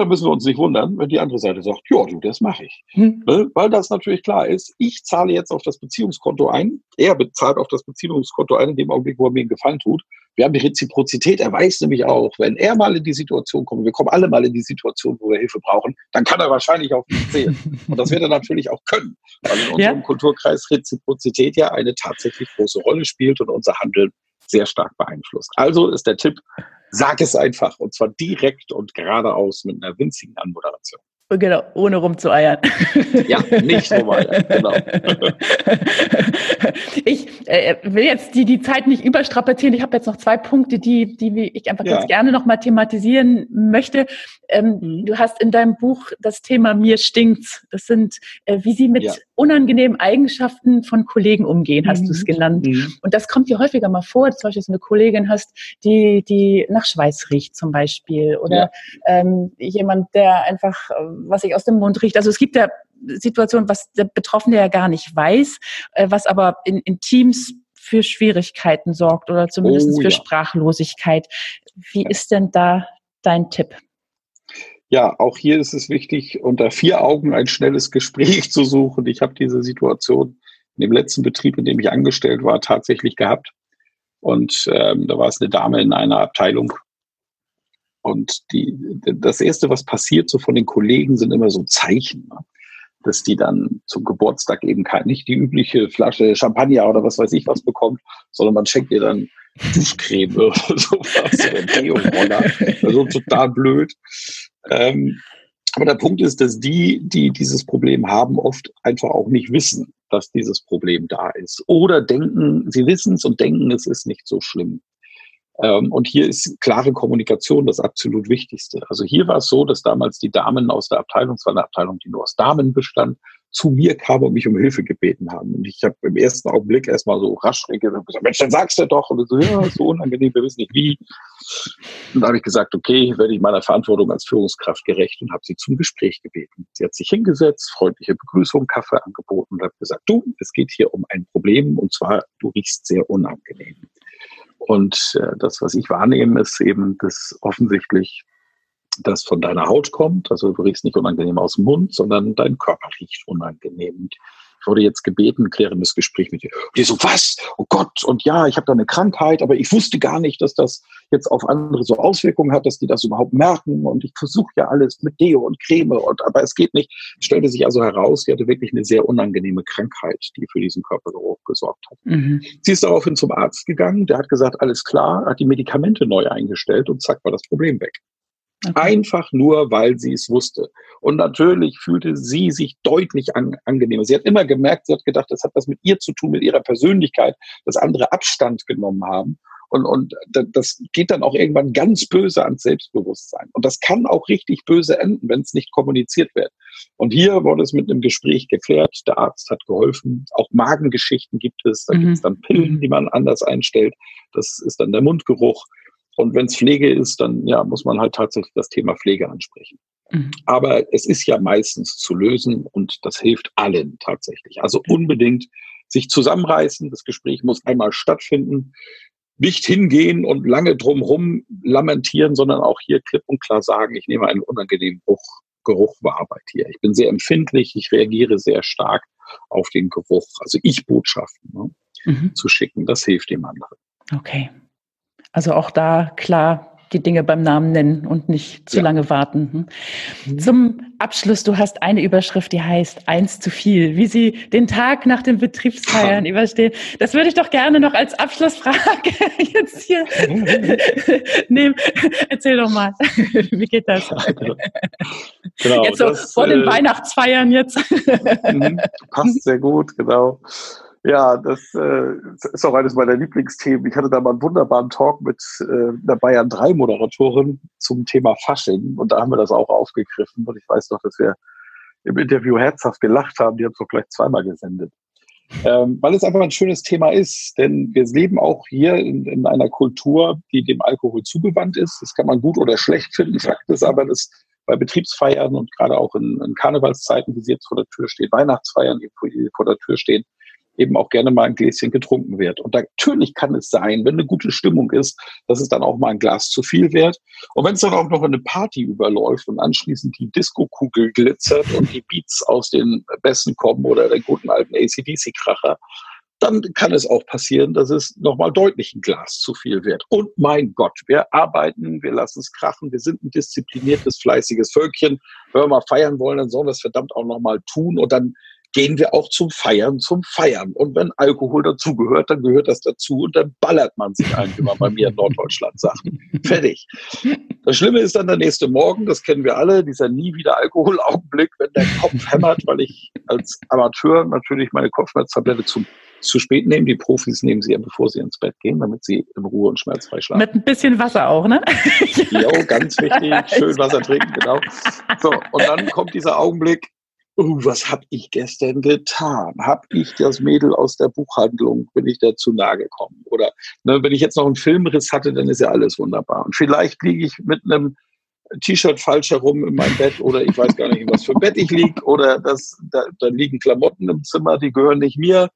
Dann müssen wir uns nicht wundern, wenn die andere Seite sagt, ja, du, das mache ich. Hm. Ne? Weil das natürlich klar ist, ich zahle jetzt auf das Beziehungskonto ein, er bezahlt auf das Beziehungskonto ein in dem Augenblick, wo er mir einen Gefallen tut. Wir haben die Reziprozität, er weiß nämlich auch, wenn er mal in die Situation kommt, wir kommen alle mal in die Situation, wo wir Hilfe brauchen, dann kann er wahrscheinlich auf mich zählen. Und das wird er natürlich auch können, weil in unserem ja. Kulturkreis Reziprozität ja eine tatsächlich große Rolle spielt und unser Handeln sehr stark beeinflusst. Also ist der Tipp, Sag es einfach und zwar direkt und geradeaus mit einer winzigen Anmoderation. Genau, ohne rumzueiern. Ja, nicht rumeiern, genau. Ich äh, will jetzt die, die Zeit nicht überstrapazieren. Ich habe jetzt noch zwei Punkte, die, die ich einfach ja. ganz gerne nochmal thematisieren möchte. Ähm, mhm. Du hast in deinem Buch das Thema Mir stinkt's. Das sind, äh, wie sie mit ja. unangenehmen Eigenschaften von Kollegen umgehen, hast mhm. du es genannt. Mhm. Und das kommt dir häufiger mal vor, zum Beispiel, dass du eine Kollegin hast, die, die nach Schweiß riecht zum Beispiel. Oder ja. ähm, jemand, der einfach äh, was sich aus dem Mund riecht. Also es gibt ja Situationen, was der Betroffene ja gar nicht weiß, äh, was aber in, in Teams für Schwierigkeiten sorgt oder zumindest oh, für ja. Sprachlosigkeit. Wie ist denn da dein Tipp? Ja, auch hier ist es wichtig, unter vier Augen ein schnelles Gespräch zu suchen. Ich habe diese Situation in dem letzten Betrieb, in dem ich angestellt war, tatsächlich gehabt. Und ähm, da war es eine Dame in einer Abteilung, und die, das Erste, was passiert so von den Kollegen, sind immer so Zeichen, ne? dass die dann zum Geburtstag eben kein, nicht die übliche Flasche Champagner oder was weiß ich was bekommt, sondern man schenkt ihr dann Duschcreme oder sowas oder Deo-Roller. Also total blöd. Ähm, aber der Punkt ist, dass die, die dieses Problem haben, oft einfach auch nicht wissen, dass dieses Problem da ist. Oder denken, sie wissen es und denken, es ist nicht so schlimm. Ähm, und hier ist klare Kommunikation das absolut Wichtigste. Also hier war es so, dass damals die Damen aus der Abteilung, es war eine Abteilung, die nur aus Damen bestand, zu mir kamen und mich um Hilfe gebeten haben. Und ich habe im ersten Augenblick erstmal so rasch reagiert und gesagt, Mensch, dann sagst du doch. Und so, ja, so unangenehm, wir wissen nicht wie. Und da habe ich gesagt, okay, werde ich meiner Verantwortung als Führungskraft gerecht und habe sie zum Gespräch gebeten. Sie hat sich hingesetzt, freundliche Begrüßung, Kaffee angeboten und habe gesagt, du, es geht hier um ein Problem und zwar, du riechst sehr unangenehm. Und äh, das, was ich wahrnehme, ist eben das offensichtlich, das von deiner Haut kommt. Also du riechst nicht unangenehm aus dem Mund, sondern dein Körper riecht unangenehm. Ich wurde jetzt gebeten, klärendes Gespräch mit dir. Und die so, was? Oh Gott, und ja, ich habe da eine Krankheit, aber ich wusste gar nicht, dass das jetzt auf andere so Auswirkungen hat, dass die das überhaupt merken. Und ich versuche ja alles mit Deo und Creme, und aber es geht nicht. Es stellte sich also heraus, die hatte wirklich eine sehr unangenehme Krankheit, die für diesen Körpergeruch gesorgt hat. Mhm. Sie ist daraufhin zum Arzt gegangen, der hat gesagt, alles klar, hat die Medikamente neu eingestellt und zack war das Problem weg. Okay. Einfach nur, weil sie es wusste. Und natürlich fühlte sie sich deutlich an, angenehmer. Sie hat immer gemerkt, sie hat gedacht, das hat was mit ihr zu tun, mit ihrer Persönlichkeit, dass andere Abstand genommen haben. Und, und das geht dann auch irgendwann ganz böse ans Selbstbewusstsein. Und das kann auch richtig böse enden, wenn es nicht kommuniziert wird. Und hier wurde es mit einem Gespräch geklärt. Der Arzt hat geholfen. Auch Magengeschichten gibt es. Da mhm. gibt es dann Pillen, die man anders einstellt. Das ist dann der Mundgeruch. Und wenn es Pflege ist, dann ja, muss man halt tatsächlich das Thema Pflege ansprechen. Mhm. Aber es ist ja meistens zu lösen und das hilft allen tatsächlich. Also unbedingt sich zusammenreißen. Das Gespräch muss einmal stattfinden nicht hingehen und lange drumherum lamentieren, sondern auch hier klipp und klar sagen, ich nehme einen unangenehmen Geruch, Geruch wahr bei dir. Ich bin sehr empfindlich, ich reagiere sehr stark auf den Geruch. Also ich Botschaften ne, mhm. zu schicken, das hilft dem anderen. Okay. Also auch da klar die Dinge beim Namen nennen und nicht zu ja. lange warten. Hm? Mhm. Zum Abschluss, du hast eine Überschrift, die heißt eins zu viel, wie Sie den Tag nach den Betriebsfeiern überstehen. Das würde ich doch gerne noch als Abschlussfrage jetzt hier nehmen. Erzähl doch mal, wie geht das? Genau, jetzt so das, vor den äh, Weihnachtsfeiern jetzt. Mhm. passt sehr gut, genau. Ja, das äh, ist auch eines meiner Lieblingsthemen. Ich hatte da mal einen wunderbaren Talk mit äh, der Bayern 3 Moderatorin zum Thema Fasching und da haben wir das auch aufgegriffen und ich weiß noch, dass wir im Interview herzhaft gelacht haben. Die haben es auch gleich zweimal gesendet. Ähm, weil es einfach ein schönes Thema ist, denn wir leben auch hier in, in einer Kultur, die dem Alkohol zugewandt ist. Das kann man gut oder schlecht finden. Fakt ist aber, dass bei Betriebsfeiern und gerade auch in, in Karnevalszeiten, wie sie jetzt vor der Tür steht, Weihnachtsfeiern, die vor der Tür stehen, eben auch gerne mal ein Gläschen getrunken wird. Und natürlich kann es sein, wenn eine gute Stimmung ist, dass es dann auch mal ein Glas zu viel wird. Und wenn es dann auch noch in eine Party überläuft und anschließend die Disco-Kugel glitzert und die Beats aus den Besten kommen oder der guten alten ACDC-Kracher, dann kann es auch passieren, dass es nochmal deutlich ein Glas zu viel wird. Und mein Gott, wir arbeiten, wir lassen es krachen, wir sind ein diszipliniertes, fleißiges Völkchen. Wenn wir mal feiern wollen, dann sollen wir es verdammt auch nochmal tun. Und dann gehen wir auch zum Feiern, zum Feiern. Und wenn Alkohol dazugehört, dann gehört das dazu und dann ballert man sich ein, wie man bei mir in Norddeutschland sagt. Fertig. Das Schlimme ist dann der nächste Morgen, das kennen wir alle, dieser nie wieder Alkoholaugenblick, wenn der Kopf hämmert, weil ich als Amateur natürlich meine Kopfschmerztablette zu, zu spät nehme. Die Profis nehmen sie ja, bevor sie ins Bett gehen, damit sie in Ruhe und schmerzfrei schlafen. Mit ein bisschen Wasser auch, ne? jo, ganz wichtig. Schön Wasser trinken, genau. So, und dann kommt dieser Augenblick, oh, was habe ich gestern getan? Habe ich das Mädel aus der Buchhandlung, bin ich da zu nahe gekommen? Oder ne, wenn ich jetzt noch einen Filmriss hatte, dann ist ja alles wunderbar. Und vielleicht liege ich mit einem T-Shirt falsch herum in meinem Bett oder ich weiß gar nicht, in was für Bett ich liege oder das, da, da liegen Klamotten im Zimmer, die gehören nicht mir.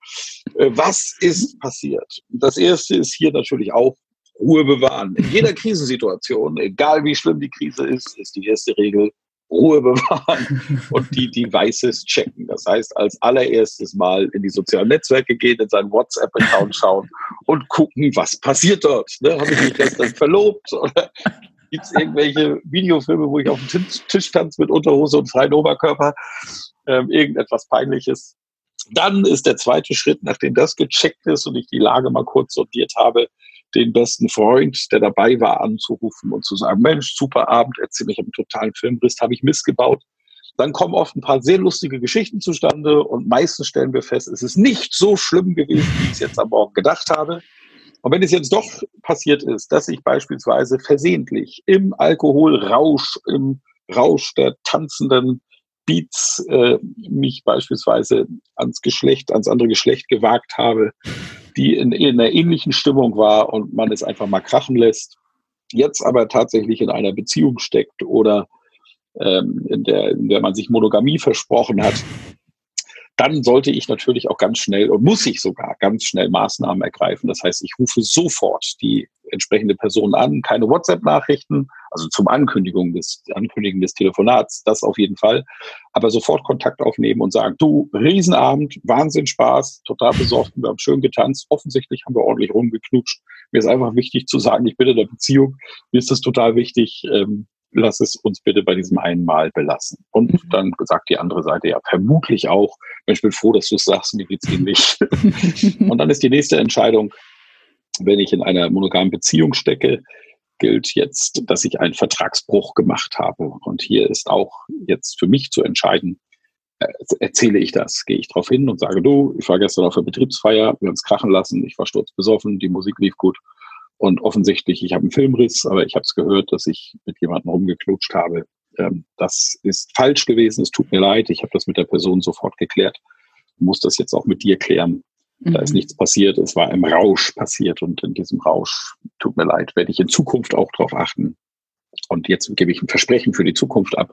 Äh, was ist passiert? Das erste ist hier natürlich auch Ruhe bewahren. In jeder Krisensituation, egal wie schlimm die Krise ist, ist die erste Regel Ruhe bewahren und die Devices checken. Das heißt, als allererstes mal in die sozialen Netzwerke gehen, in seinen WhatsApp-Account schauen und gucken, was passiert dort. Ne? Habe ich mich gestern verlobt gibt es irgendwelche Videofilme, wo ich auf dem Tisch tanze mit Unterhose und freien Oberkörper? Ähm, irgendetwas Peinliches. Dann ist der zweite Schritt, nachdem das gecheckt ist und ich die Lage mal kurz sortiert habe, den besten Freund, der dabei war, anzurufen und zu sagen, Mensch, super Abend, erzähl mich, ich einen totalen Filmriss, habe ich missgebaut. Dann kommen oft ein paar sehr lustige Geschichten zustande und meistens stellen wir fest, es ist nicht so schlimm gewesen, wie ich es jetzt am Morgen gedacht habe. Und wenn es jetzt doch passiert ist, dass ich beispielsweise versehentlich im Alkoholrausch, im Rausch der tanzenden Beats äh, mich beispielsweise ans Geschlecht, ans andere Geschlecht gewagt habe, die in, in einer ähnlichen Stimmung war und man es einfach mal krachen lässt, jetzt aber tatsächlich in einer Beziehung steckt oder ähm, in, der, in der man sich Monogamie versprochen hat, dann sollte ich natürlich auch ganz schnell und muss ich sogar ganz schnell Maßnahmen ergreifen. Das heißt, ich rufe sofort die entsprechende Person an, keine WhatsApp-Nachrichten, also zum Ankündigung des, Ankündigen des Telefonats, das auf jeden Fall, aber sofort Kontakt aufnehmen und sagen, du, Riesenabend, Wahnsinn Spaß, total besorgt, wir haben schön getanzt, offensichtlich haben wir ordentlich rumgeknutscht. Mir ist einfach wichtig zu sagen, ich bin in der Beziehung, mir ist das total wichtig, ähm, lass es uns bitte bei diesem einen Mal belassen. Und mhm. dann sagt die andere Seite ja vermutlich auch, ich bin froh, dass du es sagst, mir geht's ähnlich. und dann ist die nächste Entscheidung, wenn ich in einer monogamen Beziehung stecke, gilt jetzt, dass ich einen Vertragsbruch gemacht habe. Und hier ist auch jetzt für mich zu entscheiden, äh, erzähle ich das, gehe ich darauf hin und sage, du, ich war gestern auf der Betriebsfeier, wir haben es krachen lassen, ich war sturzbesoffen, die Musik lief gut und offensichtlich, ich habe einen Filmriss, aber ich habe es gehört, dass ich mit jemandem rumgeklutscht habe. Ähm, das ist falsch gewesen, es tut mir leid, ich habe das mit der Person sofort geklärt, muss das jetzt auch mit dir klären. Da ist mhm. nichts passiert, es war im Rausch passiert und in diesem Rausch, tut mir leid, werde ich in Zukunft auch darauf achten. Und jetzt gebe ich ein Versprechen für die Zukunft ab,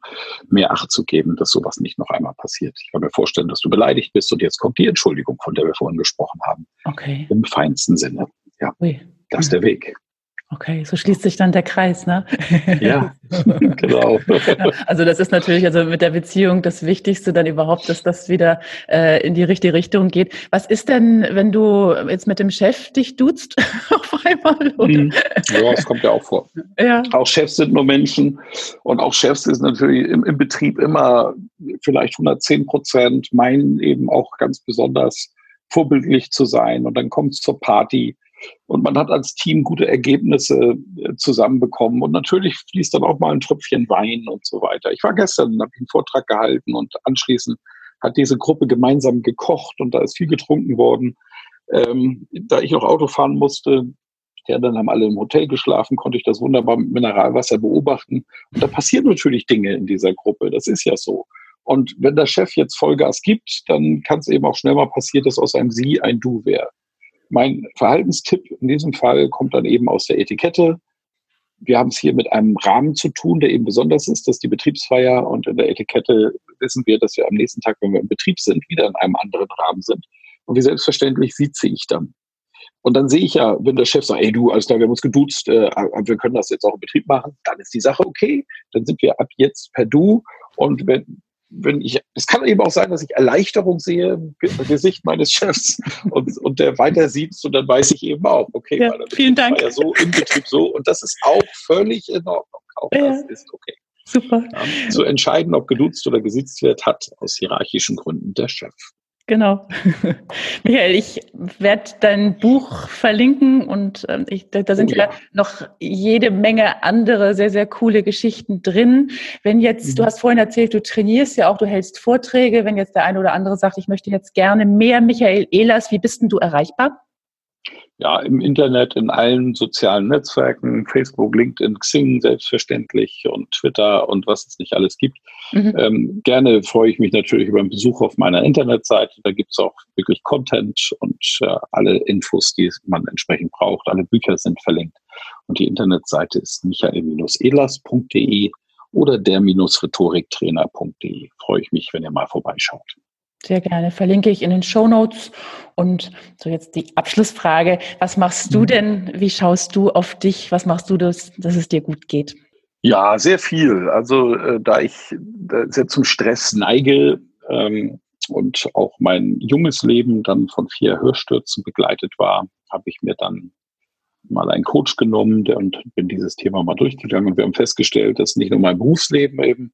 mehr Acht zu geben, dass sowas nicht noch einmal passiert. Ich kann mir vorstellen, dass du beleidigt bist und jetzt kommt die Entschuldigung, von der wir vorhin gesprochen haben. Okay. Im feinsten Sinne. Ja. Ui. Das ist der Weg. Okay, so schließt sich dann der Kreis, ne? Ja, genau. Also das ist natürlich also mit der Beziehung das Wichtigste dann überhaupt, dass das wieder äh, in die richtige Richtung geht. Was ist denn, wenn du jetzt mit dem Chef dich duzt auf einmal? Oder? Ja, das kommt ja auch vor. Ja. Auch Chefs sind nur Menschen und auch Chefs ist natürlich im, im Betrieb immer vielleicht 110 Prozent, meinen eben auch ganz besonders vorbildlich zu sein und dann kommt es zur Party und man hat als Team gute Ergebnisse äh, zusammenbekommen. Und natürlich fließt dann auch mal ein Tröpfchen Wein und so weiter. Ich war gestern, habe einen Vortrag gehalten und anschließend hat diese Gruppe gemeinsam gekocht und da ist viel getrunken worden. Ähm, da ich noch Auto fahren musste, ja, dann haben alle im Hotel geschlafen, konnte ich das wunderbar mit Mineralwasser beobachten. Und da passieren natürlich Dinge in dieser Gruppe. Das ist ja so. Und wenn der Chef jetzt Vollgas gibt, dann kann es eben auch schnell mal passieren, dass aus einem Sie ein Du wäre. Mein Verhaltenstipp in diesem Fall kommt dann eben aus der Etikette. Wir haben es hier mit einem Rahmen zu tun, der eben besonders ist, dass die Betriebsfeier und in der Etikette wissen wir, dass wir am nächsten Tag, wenn wir im Betrieb sind, wieder in einem anderen Rahmen sind. Und wie selbstverständlich sieht ich dann. Und dann sehe ich ja, wenn der Chef sagt, ey du, alles klar, wir haben uns geduzt, äh, wir können das jetzt auch im Betrieb machen, dann ist die Sache okay. Dann sind wir ab jetzt per Du. Und wenn, wenn ich, es kann eben auch sein, dass ich Erleichterung sehe im Gesicht meines Chefs und, und der weiter sieht und dann weiß ich eben auch, okay, ja, vielen Dank. War ja so im Betrieb so und das ist auch völlig in Ordnung. Auch ja. das ist okay. Super. Ja, zu entscheiden, ob geduzt oder gesitzt wird, hat aus hierarchischen Gründen der Chef. Genau. Michael, ich werde dein Buch verlinken und ähm, ich, da, sind oh, ja. ja. noch jede Menge andere sehr, sehr coole Geschichten drin. Wenn jetzt, mhm. du hast vorhin erzählt, du trainierst ja auch, du hältst Vorträge, wenn jetzt der eine oder andere sagt, ich möchte jetzt gerne mehr Michael Ehlers, wie bist denn du erreichbar? Ja, im Internet, in allen sozialen Netzwerken, Facebook, LinkedIn, Xing selbstverständlich und Twitter und was es nicht alles gibt. Mhm. Ähm, gerne freue ich mich natürlich über einen Besuch auf meiner Internetseite. Da gibt es auch wirklich Content und äh, alle Infos, die man entsprechend braucht. Alle Bücher sind verlinkt. Und die Internetseite ist michael-elas.de oder der-rhetoriktrainer.de. Freue ich mich, wenn ihr mal vorbeischaut. Sehr gerne. Verlinke ich in den Show Notes. Und so jetzt die Abschlussfrage. Was machst du mhm. denn? Wie schaust du auf dich? Was machst du, dass, dass es dir gut geht? Ja, sehr viel. Also äh, da ich sehr zum Stress neige ähm, und auch mein junges Leben dann von vier Hörstürzen begleitet war, habe ich mir dann mal einen Coach genommen und bin dieses Thema mal durchgegangen und wir haben festgestellt, dass nicht nur mein Berufsleben eben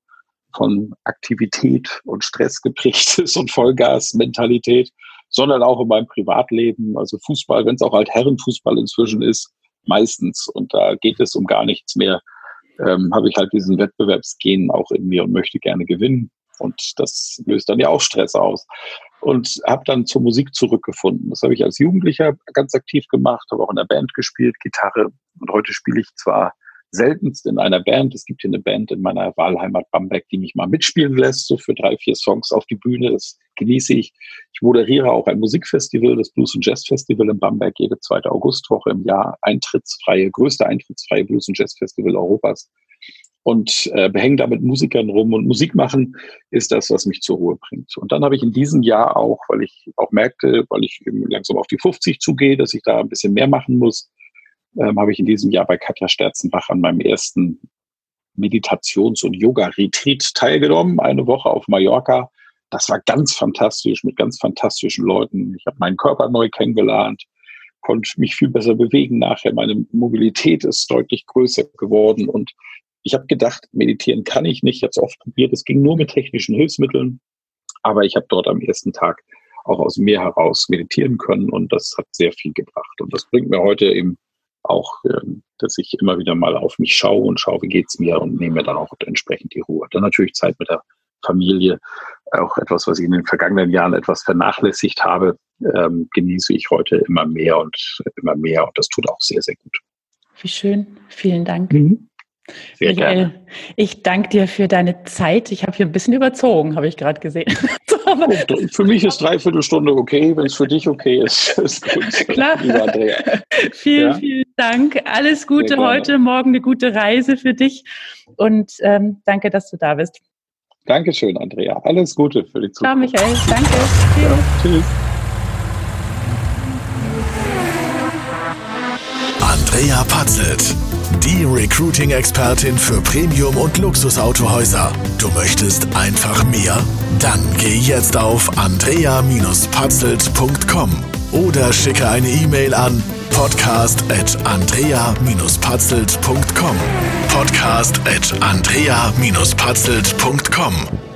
von Aktivität und Stress geprägt ist und Vollgas-Mentalität, sondern auch in meinem Privatleben, also Fußball, wenn es auch halt Herrenfußball inzwischen ist, meistens. Und da geht es um gar nichts mehr. Ähm, habe ich halt diesen Wettbewerbsgen auch in mir und möchte gerne gewinnen. Und das löst dann ja auch Stress aus. Und habe dann zur Musik zurückgefunden. Das habe ich als Jugendlicher ganz aktiv gemacht, habe auch in der Band gespielt, Gitarre. Und heute spiele ich zwar seltenst in einer Band. Es gibt hier eine Band in meiner Wahlheimat Bamberg, die mich mal mitspielen lässt, so für drei, vier Songs auf die Bühne. Das genieße ich. Ich moderiere auch ein Musikfestival, das Blues und Jazz Festival in Bamberg, jede zweite Augustwoche im Jahr. Eintrittsfreie, größte eintrittsfreie Blues und Jazz Festival Europas. Und äh, behänge damit Musikern rum. Und Musik machen ist das, was mich zur Ruhe bringt. Und dann habe ich in diesem Jahr auch, weil ich auch merkte, weil ich eben langsam auf die 50 zugehe, dass ich da ein bisschen mehr machen muss, ähm, habe ich in diesem Jahr bei Katja Sterzenbach an meinem ersten Meditations- und Yoga-Retreat teilgenommen, eine Woche auf Mallorca. Das war ganz fantastisch mit ganz fantastischen Leuten. Ich habe meinen Körper neu kennengelernt, konnte mich viel besser bewegen nachher. Meine Mobilität ist deutlich größer geworden und ich habe gedacht, meditieren kann ich nicht. Ich habe es oft probiert. Es ging nur mit technischen Hilfsmitteln. Aber ich habe dort am ersten Tag auch aus Meer heraus meditieren können und das hat sehr viel gebracht. Und das bringt mir heute eben auch, ähm, dass ich immer wieder mal auf mich schaue und schaue, wie geht's mir und nehme dann auch entsprechend die Ruhe. Dann natürlich Zeit mit der Familie, auch etwas, was ich in den vergangenen Jahren etwas vernachlässigt habe, ähm, genieße ich heute immer mehr und immer mehr und das tut auch sehr, sehr gut. Wie schön. Vielen Dank. Mhm. Sehr Michael, gerne. ich danke dir für deine Zeit. Ich habe hier ein bisschen überzogen, habe ich gerade gesehen. für mich ist dreiviertel Stunde okay, wenn es für dich okay ist. ist gut. Klar. vielen, ja? vielen Dank. Alles Gute heute, morgen eine gute Reise für dich und ähm, danke, dass du da bist. Dankeschön, Andrea. Alles Gute für die Zukunft. Ciao, Michael. Danke. Ja, tschüss. Andrea Patzelt, die Recruiting-Expertin für Premium- und Luxusautohäuser. Du möchtest einfach mehr? Dann geh jetzt auf andrea-patzelt.com oder schicke eine E-Mail an podcast at andrea-patzelt.com. Podcast at andrea-patzelt.com